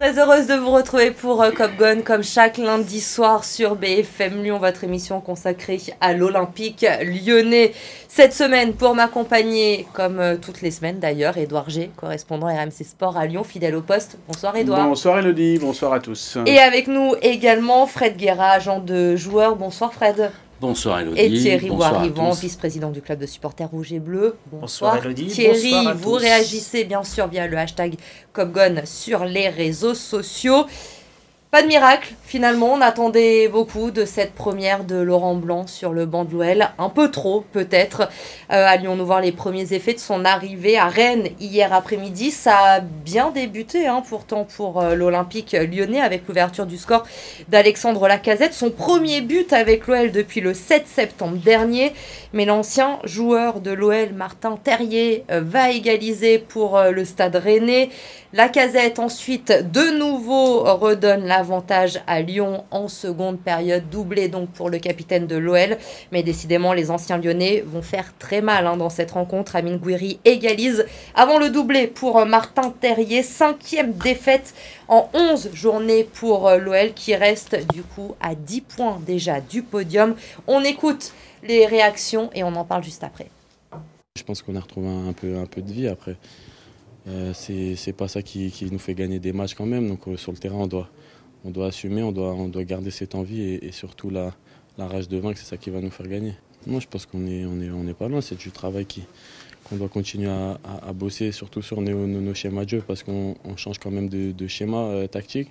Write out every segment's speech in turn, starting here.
Très heureuse de vous retrouver pour euh, Cop Gun comme chaque lundi soir sur BFM Lyon, votre émission consacrée à l'Olympique lyonnais. Cette semaine, pour m'accompagner, comme euh, toutes les semaines d'ailleurs, Édouard G, correspondant RMC Sport à Lyon, fidèle au poste. Bonsoir Édouard. Bonsoir Elodie, bonsoir à tous. Et avec nous également Fred Guerra, agent de joueur. Bonsoir Fred. Bonsoir Elodie. Et Thierry Boirivant, vice-président du club de supporters rouge et bleu. Bonsoir, Elodie. Thierry, vous réagissez bien sûr via le hashtag Copgon sur les réseaux sociaux. Pas de miracle, finalement, on attendait beaucoup de cette première de Laurent Blanc sur le banc de l'OL, un peu trop peut-être. Euh, allions-nous voir les premiers effets de son arrivée à Rennes hier après-midi. Ça a bien débuté hein, pourtant pour euh, l'Olympique lyonnais avec l'ouverture du score d'Alexandre Lacazette, son premier but avec l'OL depuis le 7 septembre dernier. Mais l'ancien joueur de l'OL, Martin Terrier, euh, va égaliser pour le stade rennais. Lacazette ensuite de nouveau redonne l'avantage à Lyon en seconde période, doublé donc pour le capitaine de l'OL. Mais décidément, les anciens lyonnais vont faire très mal hein, dans cette rencontre. Amine Gouiri égalise avant le doublé pour Martin Terrier. Cinquième défaite en 11 journées pour euh, l'OL qui reste du coup à 10 points déjà du podium. On écoute les réactions et on en parle juste après. Je pense qu'on a retrouvé un peu, un peu de vie après. Euh, c'est pas ça qui, nous fait gagner des matchs quand même. Donc euh, sur le terrain, on doit, on doit assumer, on doit, on garder cette envie et, surtout la, rage de vaincre, c'est ça qui va nous faire gagner. Moi, je pense qu'on est, on est, on est pas loin. C'est du travail qu'on doit continuer à, bosser, surtout sur nos, schémas de jeu, parce qu'on change quand même de, schéma euh, tactique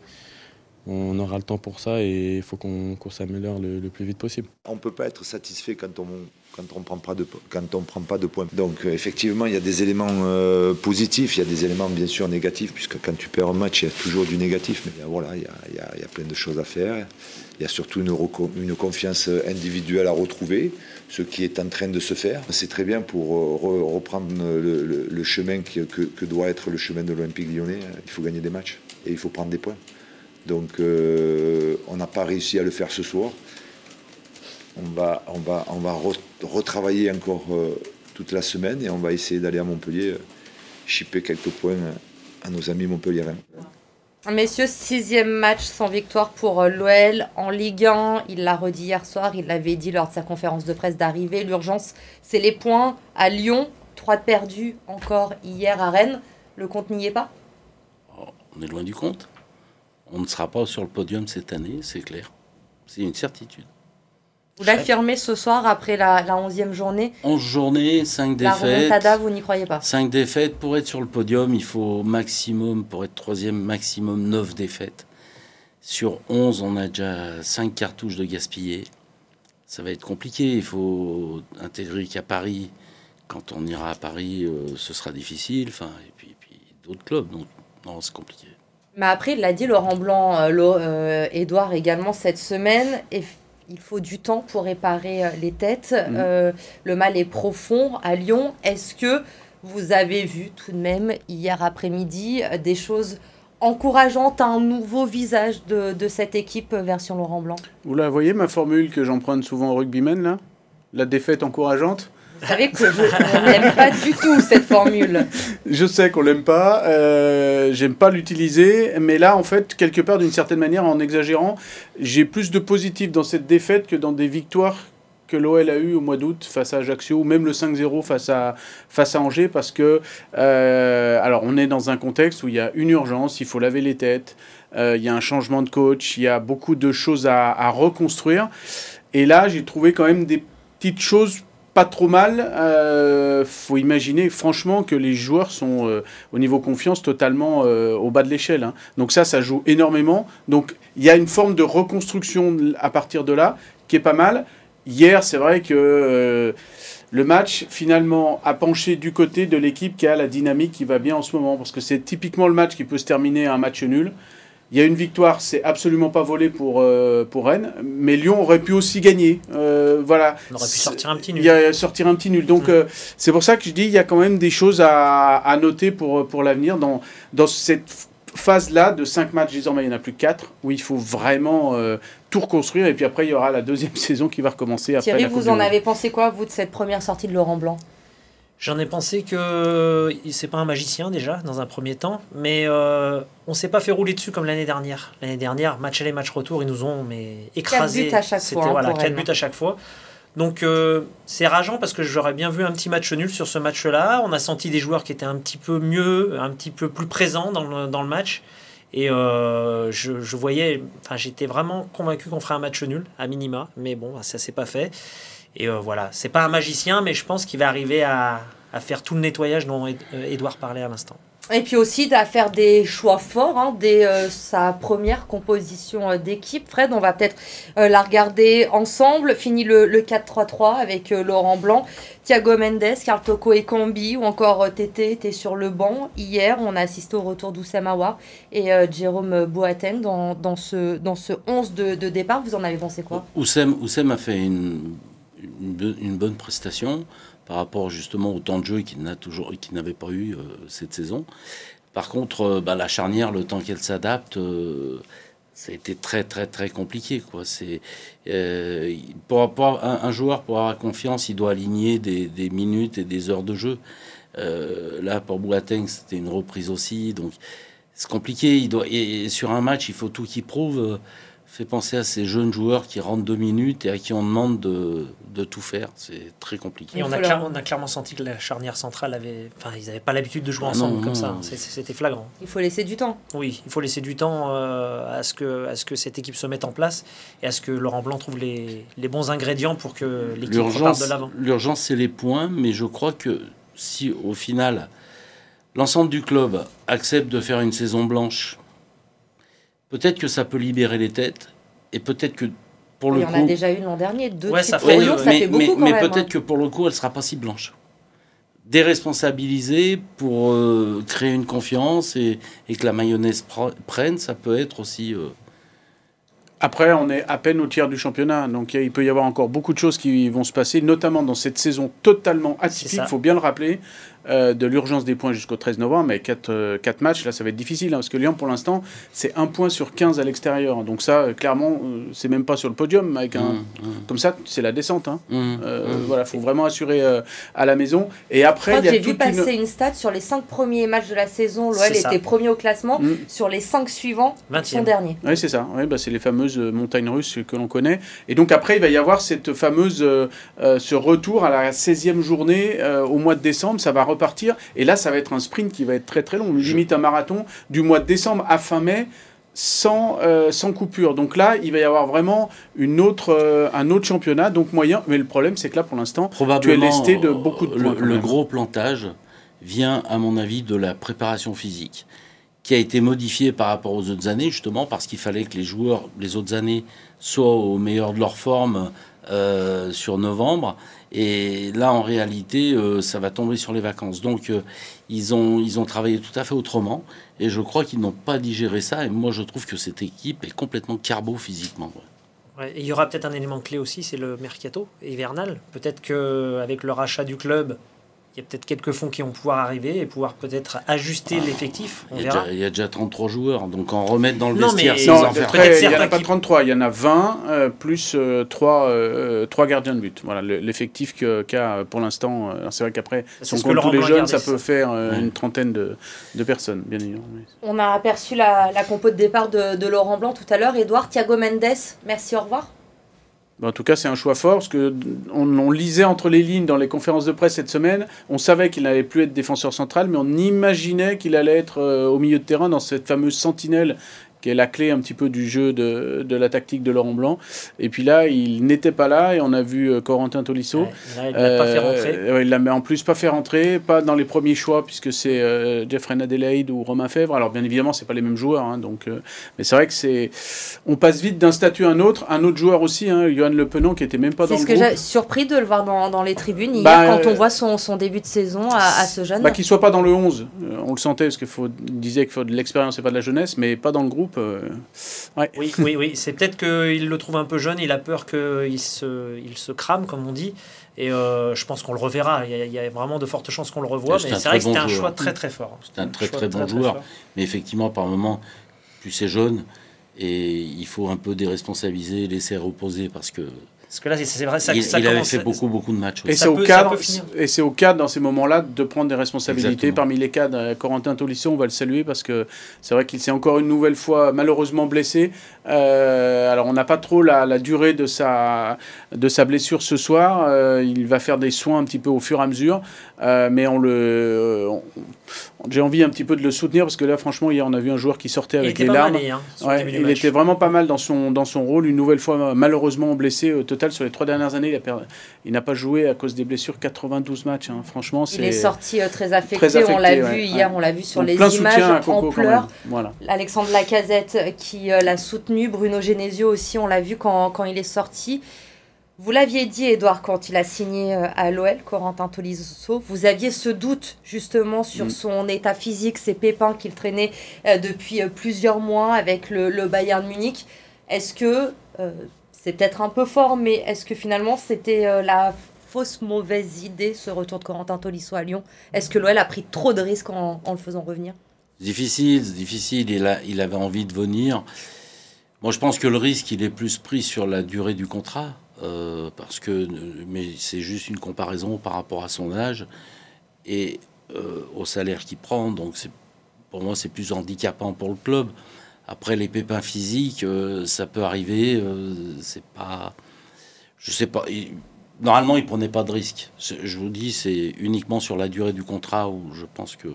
on aura le temps pour ça et il faut qu'on s'améliore le, plus vite possible. On ne peut pas être satisfait quand on quand on prend prend pas de points. Donc euh, effectivement, il y a des éléments euh, positifs, il y a des éléments bien sûr négatifs, puisque quand tu perds un match, il y a toujours du négatif. Mais voilà, il y a, plein de choses à faire. Il y a surtout une, confiance individuelle à retrouver, ce qui est en train de se faire. C'est très bien pour euh, reprendre le, chemin que, que, doit être le chemin de l'Olympique lyonnais. Il faut gagner des matchs et il faut prendre des points. Donc on n'a pas réussi à le faire ce soir on va, on va, on va retravailler encore euh, toute la semaine et on va essayer d'aller à Montpellier euh, chipper quelques points euh, à nos amis montpelliérains. Messieurs, sixième match sans victoire pour l'OL en Ligue 1. Il l'a redit hier soir, il l'avait dit lors de sa conférence de presse d'arrivée. L'urgence, c'est les points à Lyon. Trois perdus encore hier à Rennes. Le compte n'y est pas? Oh, On est loin du compte. On ne sera pas sur le podium cette année, c'est clair. C'est une certitude. Vous l'affirmez ce soir après la, la 11e journée 11 journées, 5 défaites. La vous n'y croyez pas 5 défaites. Pour être sur le podium, il faut maximum, pour être troisième, maximum 9 défaites. Sur 11, on a déjà 5 cartouches de gaspillées. Ça va être compliqué. Il faut intégrer qu'à Paris, quand on ira à Paris, euh, ce sera difficile. Enfin, et puis, puis d'autres clubs. Donc, non, c'est compliqué. Mais après, il l'a dit Laurent Blanc, euh, euh, Edouard également cette semaine. Et il faut du temps pour réparer euh, les têtes. Mm. Euh, le mal est profond à Lyon. Est-ce que vous avez vu tout de même hier après-midi euh, des choses encourageantes, un nouveau visage de, de, cette équipe version Laurent Blanc Vous la voyez, ma formule que j'emprunte souvent au rugbyman, là? La défaite encourageante? Vous savez que je n'aime pas du tout cette formule. Je sais qu'on l'aime pas, euh, j'aime pas l'utiliser, mais là, en fait, quelque part, d'une certaine manière, en exagérant, j'ai plus de positif dans cette défaite que dans des victoires que l'OL a eu au mois d'août face à Ajaccio, ou même le 5-0 face à, face à Angers, parce que, euh, alors, on est dans un contexte où il y a une urgence, il faut laver les têtes, euh, il y a un changement de coach, il y a beaucoup de choses à, à reconstruire. Et là, j'ai trouvé quand même des petites choses pas trop mal. Euh, faut imaginer franchement que les joueurs sont euh, au niveau confiance totalement euh, au bas de l'échelle. Hein. Donc ça, ça joue énormément. Donc il y a une forme de reconstruction à partir de là qui est pas mal. Hier, c'est vrai que euh, le match finalement a penché du côté de l'équipe qui a la dynamique qui va bien en ce moment parce que c'est typiquement le match qui peut se terminer à un match nul. Il y a une victoire, c'est absolument pas volé pour, euh, pour Rennes, mais Lyon aurait pu aussi gagner. Euh, voilà. On aurait pu sortir un petit nul. Il y a sortir un petit nul. Donc mm. euh, c'est pour ça que je dis il y a quand même des choses à, à noter pour, pour l'avenir dans, dans cette phase-là de 5 matchs, désormais il n'y en a plus que 4, où il faut vraiment tout reconstruire. Et puis après, il y aura la deuxième saison qui va recommencer. Après Thierry, vous en avez pensé quoi, vous, de cette première sortie de Laurent Blanc? J'en ai pensé que c'est pas un magicien déjà dans un premier temps, mais euh, on s'est pas fait rouler dessus comme l'année dernière. L'année dernière, match aller match retour, ils nous ont mais écrasé. buts à chaque fois, hein, voilà pour quatre Rennes. buts à chaque fois. Donc euh, c'est rageant parce que j'aurais bien vu un petit match nul sur ce match-là. On a senti des joueurs qui étaient un petit peu mieux, un petit peu plus présents dans le, dans le match. Et euh, je, je voyais, enfin j'étais vraiment convaincu qu'on ferait un match nul à minima, mais bon, ça s'est pas fait. Et euh, voilà, c'est pas un magicien, mais je pense qu'il va arriver à, à faire tout le nettoyage dont Ed- euh, Edouard parlait à l'instant. Et puis aussi à faire des choix forts hein, dès euh, sa première composition euh, d'équipe. Fred, on va peut-être euh, la regarder ensemble. Fini le, le 4-3-3 avec euh, Laurent Blanc, Thiago Mendes, Carl Toko et Cambi ou encore euh, Tété était sur le banc. Hier, on a assisté au retour d'Oussama Aouar et euh, Jérôme Boateng dans, dans, ce, dans ce 11 de, de départ. Vous en avez pensé quoi? Oussem, Oussem a fait une, une, bo- une bonne prestation par rapport justement au temps de jeu qu'il n'a toujours, qu'il n'avait pas eu euh, cette saison. Par contre, euh, bah, la charnière, le temps qu'elle s'adapte, euh, ça a été très très très compliqué. Quoi. C'est, pour, un, un joueur pour avoir confiance, il doit aligner des, minutes et des heures de jeu. Là, pour Boateng, c'était une reprise aussi, donc c'est compliqué. Il doit, et, et sur un match, il faut tout qu'il prouve. Fait penser à ces jeunes joueurs qui rentrent deux minutes et à qui on demande de, de tout faire. C'est très compliqué. Et on a, clairement, on a clairement senti que la charnière centrale avait. Enfin, ils n'avaient pas l'habitude de jouer Ah ensemble non, comme non. ça. C'était flagrant. Il faut laisser du temps. Oui, il faut laisser du temps euh, à, ce que, à ce que cette équipe se mette en place et à ce que Laurent Blanc trouve les, les bons ingrédients pour que l'équipe reparte de l'avant. l'urgence, c'est les points, mais je crois que si au final l'ensemble du club accepte de faire une saison blanche, peut-être que ça peut libérer les têtes et peut-être que pour Il le y en a déjà eu l'an dernier. Deux Ouais, ça de fait- oui, ça mais, fait beaucoup mais- quand mais même. peut-être hein. que pour le coup, elle sera pas si blanche. Déresponsabiliser pour euh, créer une confiance et, et que la mayonnaise pre- prenne, ça peut être aussi. euh, Après, on est à peine au tiers du championnat, donc il il peut y avoir encore beaucoup de choses qui vont se passer, notamment dans cette saison totalement atypique, il faut bien le rappeler, euh, de l'urgence des points jusqu'au 13 novembre, mais 4, matchs, là ça va être difficile, hein, parce que Lyon pour l'instant, c'est un point sur 15 à l'extérieur, donc ça, euh, clairement, euh, c'est même pas sur le podium, avec un... hum, hum, Comme ça, c'est la descente. Hein. Euh, hum. Voilà, faut vraiment assurer euh, à la maison. Et après, crois il y que a j'ai vu une... passer une stat sur les cinq premiers matchs de la saison. L'OL était premier au classement. Sur les cinq suivants, son 20e. dernier. Oui, c'est ça. Ouais, bah, c'est les fameuses euh, montagnes russes que l'on connaît. Et donc après, il va y avoir cette fameuse, euh, euh, ce retour à la 16e journée euh, au mois de décembre. Ça va repartir. Et là, ça va être un sprint qui va être très très long. Limite un marathon du mois de décembre à fin mai. Sans, euh, sans coupure. Donc là, il va y avoir vraiment une autre, euh, un autre championnat, donc moyen. Mais le problème, c'est que là, pour l'instant, Probablement, lesté de beaucoup de euh, points, Le, gros plantage vient, à mon avis, de la préparation physique, qui a été modifiée par rapport aux autres années, justement parce qu'il fallait que les joueurs, les autres années, soient au meilleur de leur forme euh, sur novembre. Et là, en réalité, euh, ça va tomber sur les vacances. Donc, euh, ils, ont, ils ont travaillé tout à fait autrement. Et je crois qu'ils n'ont pas digéré ça. Et moi, je trouve que cette équipe est complètement carbo physiquement. et il y aura peut-être un élément clé aussi, c'est le mercato hivernal. Peut-être qu'avec le rachat du club, y a peut-être quelques fonds qui vont pouvoir arriver et pouvoir peut-être ajuster l'effectif. On Il y, a verra. déjà, il y a déjà 33 joueurs. Donc, en remettre dans le Non, vestiaire mais- Non, après, il n'y en a pas qui- 33, il y en a 20, euh, plus 3, gardiens de but. Voilà, le- l'effectif que- qu'a euh, pour l'instant. euh, c'est vrai qu'après, si on compte tous les jeunes, ça ça. peut faire euh, Ouais. une trentaine de, de personnes, bien évidemment. oui. On a aperçu la, la compo de départ de, de Laurent Blanc tout à l'heure. Edouard, Thiago Mendes, merci, au revoir. En tout cas, c'est un choix fort, parce que on, on lisait entre les lignes dans les conférences de presse cette semaine. On savait qu'il n'allait plus être défenseur central, mais on imaginait qu'il allait être euh, au milieu de terrain dans cette fameuse sentinelle qui est la clé un petit peu du jeu de, de la tactique de Laurent Blanc. Et puis là, il n'était pas là, et on a vu euh, Corentin Tolisso. Ouais, il a- il l'a pas fait Euh, rentrer. ouais, il l'a en plus pas fait rentrer, pas dans les premiers choix, puisque c'est euh, Jeffrey Adelaide ou Romain Fèvre. Alors bien évidemment, c'est pas les mêmes joueurs, hein, donc, euh, mais c'est vrai que c'est, on passe vite d'un statut à un autre. Un autre joueur aussi, hein, Johan Le Penant, qui était même pas dans C'est le ce que j'ai surpris de le voir dans, dans les tribunes hier Bah, quand on euh, voit son, son début de saison à, à ce jeune. Bah, qu'il soit pas dans le 11, euh, on le sentait parce qu'il faut disait qu'il faut de l'expérience et pas de la jeunesse, mais pas dans le groupe. Euh, ouais. Oui, oui, oui. C'est peut-être qu'il le trouve un peu jeune, il a peur qu'il se, il se crame, comme on dit. Et euh, je pense qu'on le reverra. Il y, a, il y a vraiment de fortes chances qu'on le revoie. C'est Mais un c'est vrai très que c'était bon un joueur. choix très très fort. C'est un très très bon joueur. Mais effectivement, par moment, plus c'est jeune, et il faut un peu déresponsabiliser, laisser reposer, parce que Parce que là, c'est vrai, ça, il, ça il avait fait beaucoup, beaucoup de matchs. Et c'est au cadre, et c'est au cadre dans ces moments-là de prendre des responsabilités. Exactement. Parmi les cadres, euh, Corentin Tolisso, on va le saluer parce que c'est vrai qu'il s'est encore une nouvelle fois malheureusement blessé. Euh, alors on n'a pas trop la, la durée de sa, de sa blessure ce soir. Euh, il va faire des soins un petit peu au fur et à mesure, Euh, mais on le, on- j'ai envie un petit peu de le soutenir parce que là, franchement, hier on a vu un joueur qui sortait avec les larmes. mal, hein, Ouais, il match. était vraiment pas mal dans son, dans son rôle. Une nouvelle fois, malheureusement blessé. Au total, sur les trois dernières années, il a per- il n'a pas joué à cause des blessures 92 matchs. hein. Franchement, c'est. Il est sorti euh, très affecté, Très affecté, on l'a ouais, vu hier, on l'a vu sur Donc, les images Coco en pleurs. Voilà. Alexandre Lacazette euh, qui euh, l'a soutenu, Bruno Genesio aussi, on l'a vu quand, quand il est sorti. Vous l'aviez dit, Edouard, quand il a signé euh, à l'OL, Corentin Tolisso, vous aviez ce doute justement sur Mm. son état physique, ses pépins qu'il traînait euh, depuis euh, plusieurs mois avec le, le Bayern Munich. Est-ce que, euh, c'est peut-être un peu fort, mais est-ce que finalement c'était euh, la fausse mauvaise idée, ce retour de Corentin Tolisso à Lyon? Est-ce que l'OL a pris trop de risques en, en le faisant revenir? Difficile, c'est difficile. Il, a, il avait envie de venir. Moi, je pense que le risque, il est plus pris sur la durée du contrat. Euh, parce que, mais c'est juste une comparaison par rapport à son âge et euh, au salaire qu'il prend. Donc, pour moi, c'est plus handicapant pour le club. Après, les pépins physiques, euh, ça peut arriver. c'est pas. Je sais pas. normalement, il prenait pas de risque. Je vous dis, c'est uniquement sur la durée du contrat où je pense que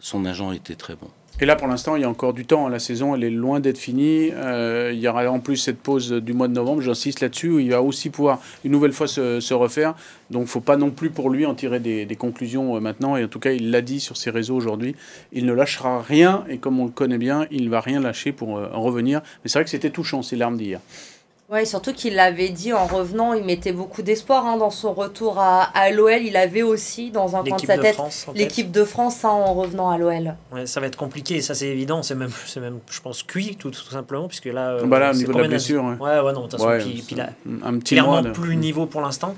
son agent était très bon. Et là, pour l'instant, il y a encore du temps. La saison, elle est loin d'être finie. Euh, il y aura en plus cette pause du mois de novembre. J'insiste là-dessus. où Il va aussi pouvoir une nouvelle fois se, refaire. Donc, faut pas non plus pour lui en tirer des, conclusions euh, maintenant. Et en tout cas, il l'a dit sur ses réseaux aujourd'hui. Il ne lâchera rien. Et comme on le connaît bien, il va rien lâcher pour euh, en revenir. Mais c'est vrai que c'était touchant ces larmes d'hier. Ouais, surtout qu'il l'avait dit en revenant, il mettait beaucoup d'espoir hein, dans son retour à, à l'OL. Il avait aussi dans un coin de L'équipe sa de tête France. en tête. l'équipe de France hein, en revenant à l'OL. Ouais, ça va être compliqué, ça c'est évident, c'est même, c'est même, je pense, cuit tout, tout simplement, puisque là. euh, Bah là, au niveau de la blessure, ouais. Ouais, ouais, non, de toute façon, Ouais, puis, puis là, un petit clairement mois. plus niveau pour l'instant.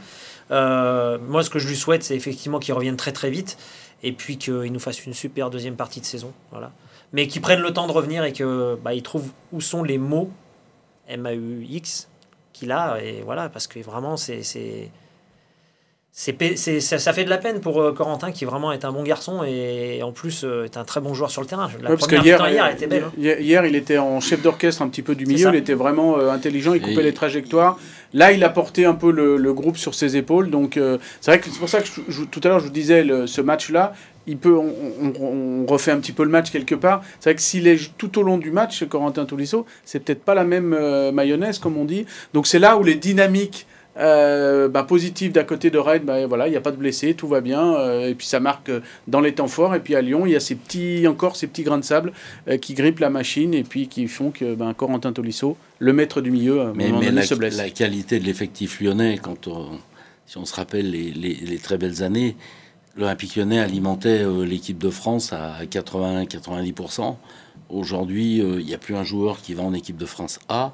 Euh, moi, ce que je lui souhaite, c'est effectivement qu'il revienne très très vite et puis qu'il nous fasse une super deuxième partie de saison. Voilà. Mais qu'il prenne le temps de revenir et que bah, il trouve où sont les mots M-A-U-X qu'il a. Et voilà, parce que vraiment, c'est. c'est ça, ça fait de la peine pour euh, Corentin qui vraiment est un bon garçon et en plus euh, est un très bon joueur sur le terrain. La Ouais, parce que première hier, elle était belle. hein. hier, hier, il était en chef d'orchestre un petit peu du milieu. Il était vraiment euh, intelligent. Il coupait Et- les trajectoires. Là, il a porté un peu le, le groupe sur ses épaules. Donc, euh, c'est vrai que c'est pour ça que je- je- tout à l'heure, je vous disais, le- ce match-là, il peut, on, on- on refait un petit peu le match quelque part. C'est vrai que s'il est tout au long du match, Corentin Tolisso, c'est peut-être pas la même euh, mayonnaise, comme on dit. Donc, c'est là où les dynamiques euh, bah, positives d'à côté de Rennes, bah, voilà, il n'y a pas de blessés, tout va bien. euh, et puis, ça marque dans les temps forts. Et puis, à Lyon, il y a ces petits, encore ces petits grains de sable qui grippent la machine et puis qui font que ben, Corentin Tolisso, le maître du milieu, Mais, mais donné, la, se blesse. la qualité de l'effectif lyonnais, quand on- si on se rappelle les, les- les très belles années, l'Olympique lyonnais alimentait euh, l'équipe de France à 80-90%. Aujourd'hui, euh, il n'y a plus un joueur qui va en équipe de France A.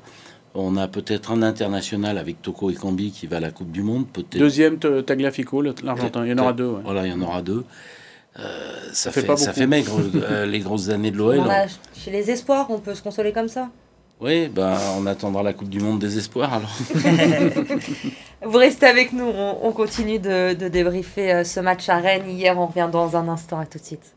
On a peut-être un international avec Toko et Kambi qui va à la Coupe du Monde. Peut-être. Deuxième, Tagliafico, l'Argentin. Il y en aura deux. ouais. Voilà, il y en aura deux. Euh, ça, fait fait, pas ça fait maigre euh, les grosses années de l'OL. en a chez les espoirs, on peut se consoler comme ça. Oui, ben, on attendra la Coupe du Monde des espoirs alors. Vous restez avec nous, on, on continue de, débriefer euh, ce match à Rennes. Hier, on revient dans un instant, à tout de suite.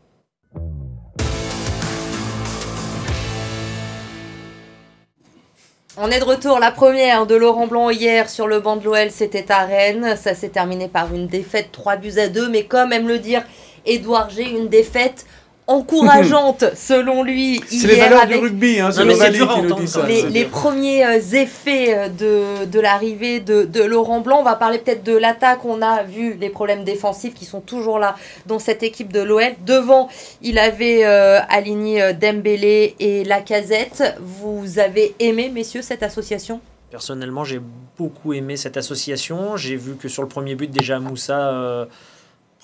On est de retour, la première de Laurent Blanc hier sur le banc de l'OL, c'était à Rennes. Ça s'est terminé par une défaite 3 buts à 2, mais comme aime le dire Édouard G, une défaite encourageante selon lui C'est les hier valeurs avec du rugby, hein, c'est Non, mais c'est Novali dur à qui nous entendre, dit ça. les, premiers euh, effets euh, de, de l'arrivée de, de Laurent Blanc. On va parler peut-être de l'attaque. On a vu les problèmes défensifs qui sont toujours là dans cette équipe de l'OL. Devant, il avait euh, aligné Dembélé et Lacazette. Vous avez aimé, messieurs, cette association? Personnellement, j'ai beaucoup aimé cette association. J'ai vu que sur le premier but, déjà Moussa euh,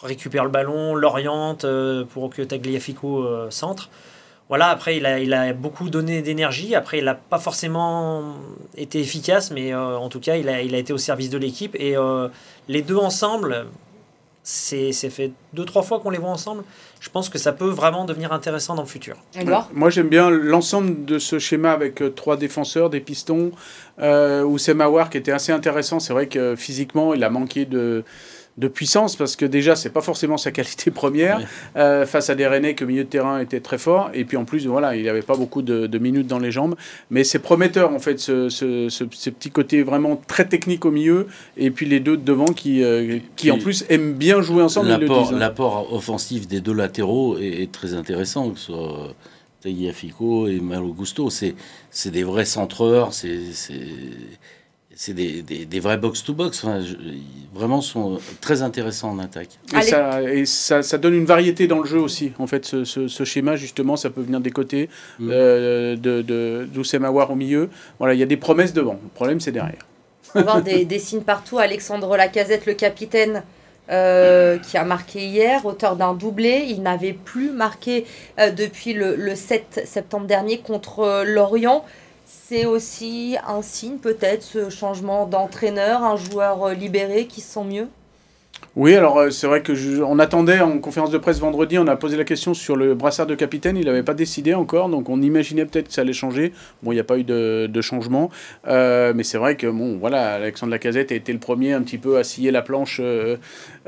récupère le ballon, l'oriente euh, pour que Tagliafico euh, centre. Voilà, après, il a, il a beaucoup donné d'énergie. Après, il n'a pas forcément été efficace, mais euh, en tout cas, il a, il a été au service de l'équipe. Et euh, les deux ensemble, c'est fait deux, trois fois qu'on les voit ensemble. Je pense que ça peut vraiment devenir intéressant dans le futur. Moi, j'aime bien l'ensemble de ce schéma avec euh, trois défenseurs, des pistons, euh, où c'est Mawar qui était assez intéressant. C'est vrai que physiquement, il a manqué de, de puissance parce que déjà, c'est pas forcément sa qualité première euh, face à des Rennais que milieu de terrain était très fort. Et puis en plus, voilà, il n'avait pas beaucoup de, de minutes dans les jambes. Mais c'est prometteur en fait, ce, ce, ce, ce petit côté vraiment très technique au milieu. Et puis les deux de devant qui, euh, qui en Puis- plus aiment bien jouer ensemble. L'apport hein. l'apport offensif des deux latéraux est, est très intéressant, que ce soit Tagliafico et Malo Gusto. C'est c'est des vrais centreurs, c'est c'est- des, des, des vrais box-to-box. Enfin, vraiment sont très intéressants en attaque. Et, ça, et ça, ça donne une variété dans le jeu aussi. En fait, ce, ce- ce schéma, justement, ça peut venir des côtés, Mm. euh, de, de au milieu. Voilà, il y a des promesses devant. Le problème, c'est derrière. On va voir des, des signes partout. Alexandre Lacazette, le capitaine, euh, qui a marqué hier, auteur d'un doublé. Il n'avait plus marqué euh, depuis le, le 7 septembre dernier contre euh, Lorient. C'est aussi un signe, peut-être, ce changement d'entraîneur, un joueur euh, libéré qui se sent mieux? Oui, alors euh, c'est vrai que je- on attendait en conférence de presse vendredi, on a posé la question sur le brassard de capitaine, il n'avait pas décidé encore, donc on imaginait peut-être que ça allait changer. Bon, il n'y a pas eu de, changement, Euh, mais c'est vrai que bon, voilà, Alexandre Lacazette a été le premier un petit peu à scier la planche,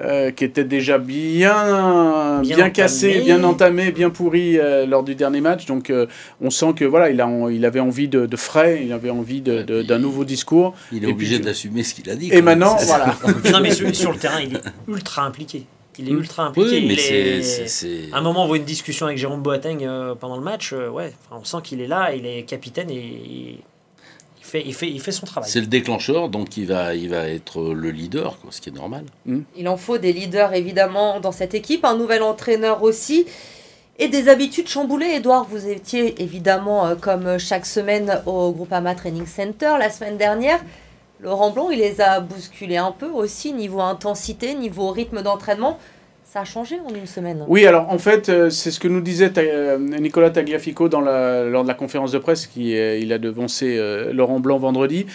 euh, qui était déjà bien, bien, cassée, bien entamée, bien pourrie euh, lors du dernier match. Donc euh, on sent que voilà, il a, il avait envie de, de frais, il avait envie de- de- d'un nouveau discours. Il est Et obligé d'assumer ce qu'il a dit. Et maintenant, voilà. non, mais sur, sur le terrain, il est ultra impliqué. Il est Mm. ultra impliqué. Oui, mais est- À un moment, on voit une discussion avec Jérôme Boateng euh, pendant le match. euh, ouais, on sent qu'il est là, il est capitaine et fait, il fait, il fait son travail. C'est le déclencheur, donc il va, il va être le leader, quoi, ce qui est normal. Il en faut des leaders évidemment dans cette équipe, un nouvel entraîneur aussi. Et des habitudes chamboulées, Edouard, vous étiez évidemment euh, comme chaque semaine au Groupama Training Center la semaine dernière. Laurent Blanc, il les a bousculés un peu aussi, niveau intensité, niveau rythme d'entraînement. Ça a changé en une semaine. Oui, alors en fait, euh, c'est ce que nous disait euh, Nicolas Tagliafico dans la, lors de la conférence de presse, qui euh, il a devancé Laurent Blanc vendredi.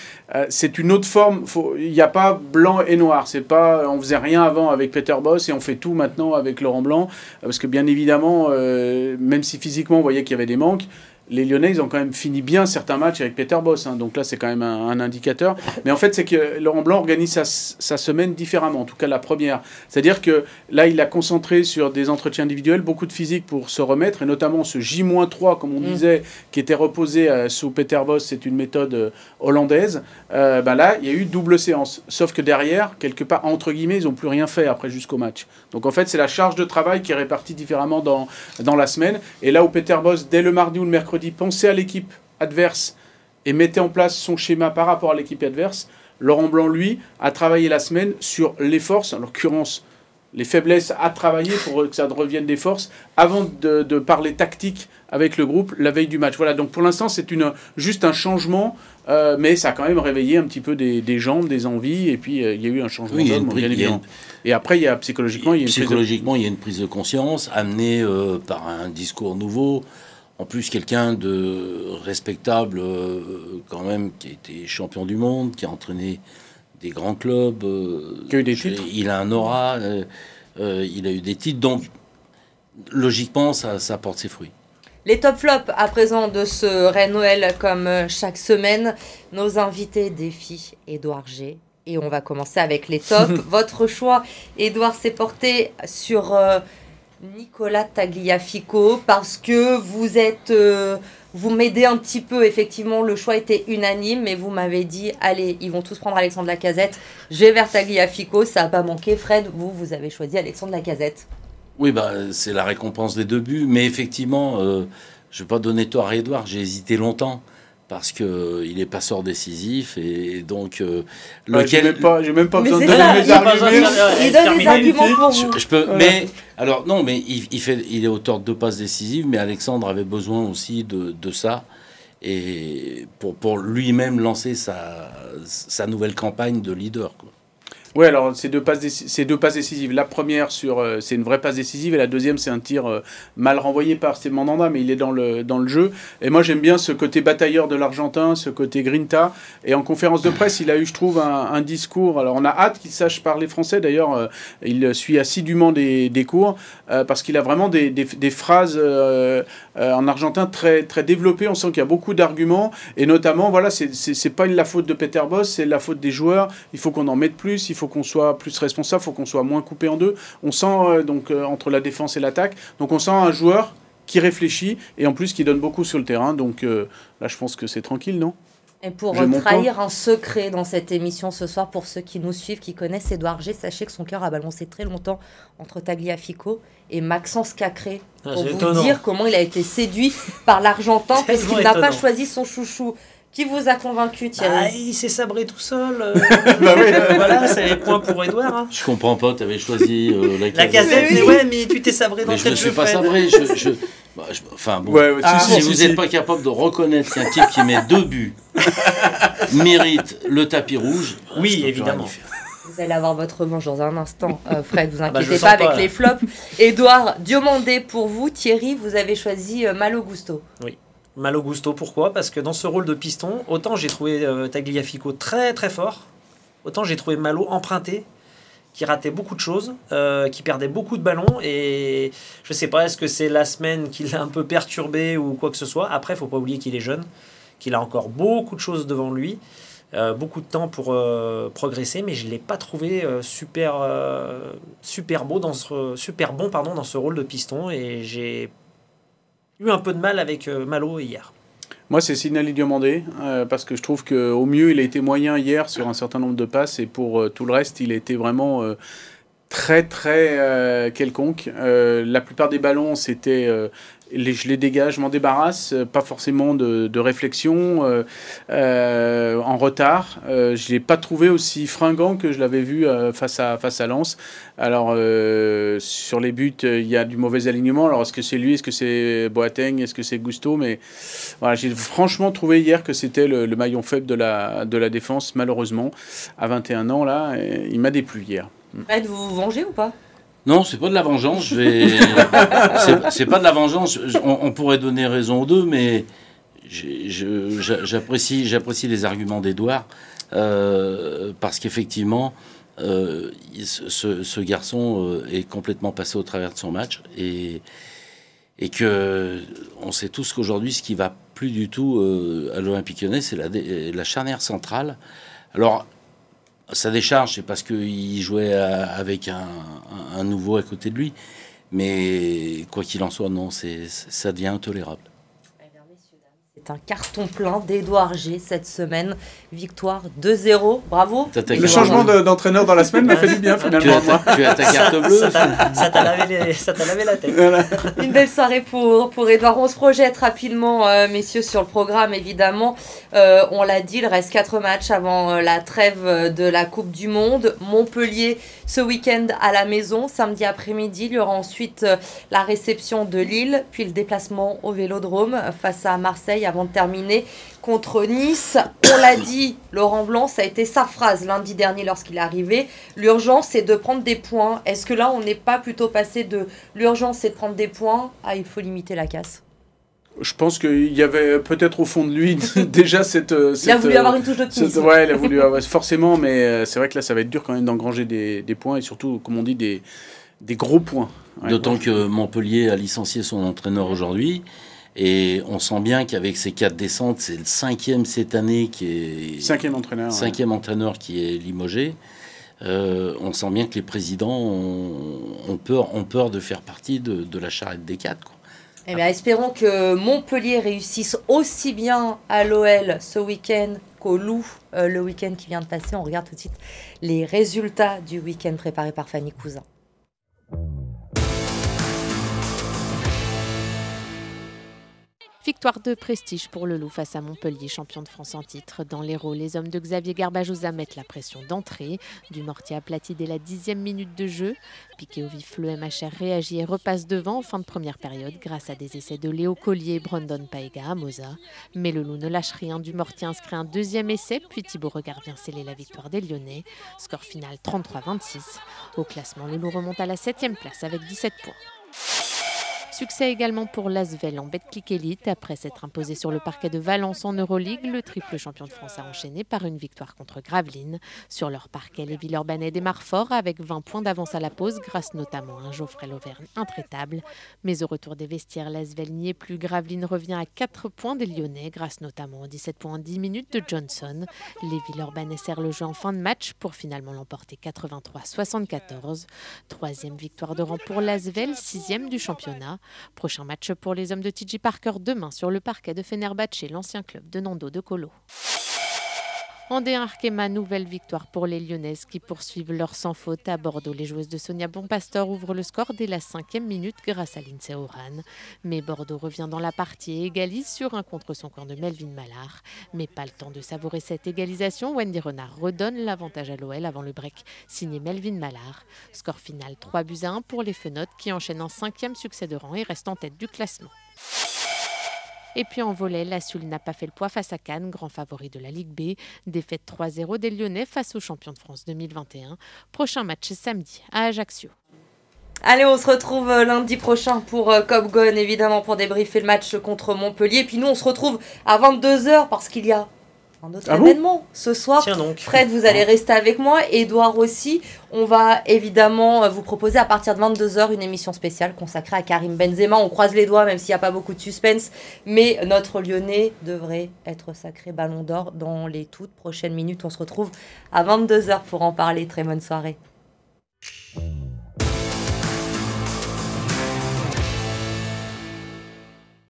C'est une autre forme. Il n'y a pas blanc et noir. C'est pas, on faisait rien avant avec Peter Boss et on fait tout maintenant avec Laurent Blanc, parce que bien évidemment, même si physiquement on voyait qu'il y avait des manques. Les Lyonnais, ils ont quand même fini bien certains matchs avec Peter Boss, hein, donc là c'est quand même un, un indicateur. Mais en fait, c'est que Laurent Blanc organise sa, sa semaine différemment, en tout cas la première. C'est-à-dire que là, il a concentré sur des entretiens individuels, beaucoup de physique pour se remettre, et notamment ce J-3, comme on Mm. disait, qui était reposé euh, sous Peter Boss, c'est une méthode euh, hollandaise. Euh, ben là, il y a eu double séance. Sauf que derrière, quelque part, entre guillemets, ils n'ont plus rien fait après jusqu'au match. Donc en fait, c'est la charge de travail qui est répartie différemment dans, dans la semaine. Et là où Peter Boss, dès le mardi ou le mercredi, pensait à l'équipe adverse et mettait en place son schéma par rapport à l'équipe adverse, Laurent Blanc, lui, a travaillé la semaine sur les forces, en l'occurrence les faiblesses à travailler pour que ça revienne des forces, avant de, de parler tactique avec le groupe la veille du match. Voilà, donc pour l'instant, c'est une, juste un changement, euh, mais ça a quand même réveillé un petit peu des, des jambes, des envies, et puis euh, il y a eu un changement Oui, d'homme, bien évidemment. Et après, il y a psychologiquement, il y a une prise de- Psychologiquement, il y a une prise de conscience amenée euh, par un discours nouveau. En plus, quelqu'un de respectable, euh, quand même, qui a été champion du monde, qui a entraîné des grands clubs. euh, Qui a eu des je- titres. Il a un aura, euh, euh, il a eu des titres. Donc, logiquement, ça, ça porte ses fruits. Les top flops à présent de ce Rennes Noël comme chaque semaine. Nos invités défient Édouard G. Et on va commencer avec les tops. Votre choix, Édouard, s'est porté sur euh, Nicolas Tagliafico parce que vous êtes... euh, vous m'aidez un petit peu, effectivement, le choix était unanime, mais vous m'avez dit, allez, ils vont tous prendre Alexandre Lacazette, je vais vers Tagliafico, ça n'a pas manqué. Fred, vous, vous avez choisi Alexandre Lacazette. Oui, bah, c'est la récompense des deux buts. Mais effectivement, euh, je ne vais pas donner tort à Edouard. J'ai hésité longtemps parce qu'il est passeur décisif. Et donc, euh, Ouais, j'ai lequel. même pas, j'ai même pas Mais besoin de donner ça, mes il arguments. Il donne terminé. arguments pour Je, vous. je peux, Voilà. mais alors non, mais il, il fait, il est auteur de deux passes décisives, mais Alexandre avait besoin aussi de, de ça et pour, pour lui-même lancer sa, sa nouvelle campagne de leader. quoi. Oui, alors c'est deux passes, déci- c'est deux passes décisives. La première, sur, euh, c'est une vraie passe décisive, et la deuxième, c'est un tir euh, mal renvoyé par Steve Mandanda, mais il est dans le, dans le jeu. Et moi, j'aime bien ce côté batailleur de l'Argentin, ce côté grinta. Et en conférence de presse, il a eu, je trouve, un, discours. Alors, on a hâte qu'il sache parler français. D'ailleurs, euh, il suit assidûment des, des cours, parce qu'il a vraiment des, des, phrases en argentin très, très développées. On sent qu'il y a beaucoup d'arguments. Et notamment, voilà, c'est, pas la faute de Peter Boss, c'est la faute des joueurs. Il faut qu'on en mette plus, qu'on soit plus responsable, il faut qu'on soit moins coupé en deux. On sent, euh, donc, euh, entre la défense et l'attaque, donc on sent un joueur qui réfléchit et en plus qui donne beaucoup sur le terrain. Donc euh, là, je pense que c'est tranquille, non? Et pour trahir un secret dans cette émission ce soir, pour ceux qui nous suivent, qui connaissent Édouard G, sachez que son cœur a balancé très longtemps entre Tagliafico et Maxence Cacré. Ah, pour vous étonnant. dire comment il a été séduit par l'Argentin, Tellement puisqu'il n'a pas choisi son chouchou. Qui vous a convaincu, Ah, Thierry il s'est sabré tout seul. euh, Bah oui. euh, voilà, c'est les points pour Edouard. hein. Je comprends pas, tu avais choisi euh, la La casette. casette, Mais mais oui. ouais, mais tu t'es sabré dans Mais je quel suis pas sabré. Je, je- bah, je- enfin bon. Ouais, ouais, Ah, si, si si, vous n'êtes si. pas capable de reconnaître qu'un type qui met deux buts mérite le tapis rouge, Oui, plus évidemment. Vous allez avoir votre revanche dans un instant, euh, Fred, vous bah, je inquiétez pas avec pas, les flops. Édouard, Diomandé pour vous, Thierry, vous avez choisi euh, Malo Gusto. Malo Gusto, pourquoi? Parce que dans ce rôle de piston, autant j'ai trouvé euh, Tagliafico très très fort, autant j'ai trouvé Malo emprunté, qui ratait beaucoup de choses, euh, qui perdait beaucoup de ballons, et je sais pas, est-ce que c'est la semaine qui l'a un peu perturbé ou quoi que ce soit? Après, faut pas oublier qu'il est jeune, qu'il a encore beaucoup de choses devant lui, euh, beaucoup de temps pour progresser, mais je l'ai pas trouvé super super beau dans ce super bon pardon dans ce rôle de piston, et j'ai eu un peu de mal avec euh, Malo hier. Moi, c'est Sinali Diomandé, euh, parce que je trouve qu'au mieux, il a été moyen hier sur un certain nombre de passes, et pour euh, tout le reste, il a été vraiment très, très euh, quelconque. Euh, la plupart des ballons, c'était euh, je les dégage, je m'en débarrasse, pas forcément de, de réflexion, en retard. Je ne l'ai pas trouvé aussi fringant que je l'avais vu face, à, face à Lens. Alors, sur les buts, il y a du mauvais alignement. Alors, est-ce que c'est lui, est-ce que c'est Boateng, est-ce que c'est Gusto? Mais voilà, j'ai franchement trouvé hier que c'était le, le maillon faible de la, de la défense, malheureusement. À 21 ans, là, il m'a déplu hier. Fred, vous vous vengez ou pas? Non, c'est pas de la vengeance. C'est- pas de la vengeance. On, on pourrait donner raison aux deux, mais j'apprécie, j'apprécie les arguments d'Edouard euh, parce qu'effectivement, euh, ce, garçon euh, est complètement passé au travers de son match et et que on sait tous qu'aujourd'hui, ce qui va plus du tout euh, à l'Olympique Lyonnais, c'est la, la charnière centrale. Alors, sa décharge, c'est parce qu'il jouait avec un nouveau à côté de lui. Mais quoi qu'il en soit, non, c'est, ça devient intolérable. C'est un carton plein d'Edouard G cette semaine. Victoire 2-0. Bravo. Le changement d'entraîneur dans la semaine m'a fait du bien, Tu finalement. as, ta, tu as ta carte bleue Ça t'a lavé, la tête. Voilà. Une belle soirée pour, pour Edouard. On se projette rapidement, euh, messieurs, sur le programme, évidemment. Euh, on l'a dit, il reste 4 matchs avant euh, la trêve de la Coupe du Monde. Montpellier, ce week-end à la maison. Samedi après-midi, il y aura ensuite euh, la réception de Lille, puis le déplacement au Vélodrome face à Marseille avant de terminer contre Nice. On l'a dit, Laurent Blanc, ça a été sa phrase lundi dernier lorsqu'il est arrivé. L'urgence, c'est de prendre des points. Est-ce que là, on n'est pas plutôt passé de l'urgence, c'est de prendre des points à il faut limiter la casse? Je pense qu'il y avait peut-être au fond de lui déjà cette. euh, Il a cette, voulu euh, avoir une touche cette- d'optimisme. ouais, il a voulu avoir forcément, mais euh, c'est vrai que là, ça va être dur quand même d'engranger des, des points et surtout, comme on dit, des, des gros points. Ouais. D'autant que Montpellier a licencié son entraîneur aujourd'hui. Et on sent bien qu'avec ces quatre descentes, c'est le cinquième cette année qui est. Cinquième entraîneur. ouais. cinquième entraîneur qui est limogé. Euh, on sent bien que les présidents ont, ont peur, ont peur de faire partie de, de la charrette des quatre. quoi. Eh bien, espérons que Montpellier réussisse aussi bien à l'OL ce week-end qu'au Loup euh, le week-end qui vient de passer. On regarde tout de suite les résultats du week-end préparé par Fanny Cousin. Victoire de prestige pour le Loup face à Montpellier, champion de France en titre. Dans l'Hérault, les hommes de Xavier Garbajosa mettent la pression d'entrée. Du Mortier aplati dès la dixième minute de jeu. Piqué au vif, le MHR réagit et repasse devant en fin de première période grâce à des essais de Léo Collier, Brandon Paega à Moza. Mais le Loup ne lâche rien. Du Mortier inscrit un deuxième essai, puis Thibaut Regard vient sceller la victoire des Lyonnais. Score final 33-26. Au classement, le Loup remonte à la septième place avec 17 points. Succès également pour l'Asvel en Betclic Elite. Après s'être imposé sur le parquet de Valence en Euroleague, le triple champion de France a enchaîné par une victoire contre Gravelines. Sur leur parquet, les Villeurbanais démarrent fort avec 20 points d'avance à la pause, grâce notamment à un Geoffrey Lauvergne intraitable. Mais au retour des vestiaires, l'Asvel n'y est plus. Gravelines revient à 4 points des Lyonnais, grâce notamment aux 17 points en 10 minutes de Johnson. Les Villeurbanais serrent le jeu en fin de match pour finalement l'emporter 83-74. Troisième victoire de rang pour l'Asvel, sixième du championnat. Prochain match pour les hommes de TJ Parker demain sur le parquet de Fenerbahce, l'ancien club de Nando de Colo. D1 Arkema, nouvelle victoire pour les Lyonnaises qui poursuivent leur sans faute à Bordeaux. Les joueuses de Sonia Bonpastor ouvrent le score dès la cinquième minute grâce à Lindsay Oran. Mais Bordeaux revient dans la partie et égalise sur un contre son camp de Melvin Mallard. Mais pas le temps de savourer cette égalisation. Wendy Renard redonne l'avantage à l'OL avant le break, signé Melvin Mallard. Score final 3 buts à 1 pour les Fenotes qui enchaînent un cinquième succès de rang et restent en tête du classement. Et puis en volet, la Sul n'a pas fait le poids face à Cannes, grand favori de la Ligue B. Défaite 3-0 des Lyonnais face aux champions de France 2021. Prochain match samedi à Ajaccio. Allez, on se retrouve euh, lundi prochain pour euh, Cop Gone, évidemment, pour débriefer le match contre Montpellier. Et puis nous, on se retrouve à 22h parce qu'il y a un autre Ah bon événement ce soir. Tiens donc. Fred, vous allez rester avec moi. Edouard aussi. On va évidemment euh, vous proposer à partir de 22h une émission spéciale consacrée à Karim Benzema. On croise les doigts, même s'il n'y a pas beaucoup de suspense. Mais notre Lyonnais devrait être sacré ballon d'or dans les toutes prochaines minutes. On se retrouve à 22h pour en parler. Très bonne soirée.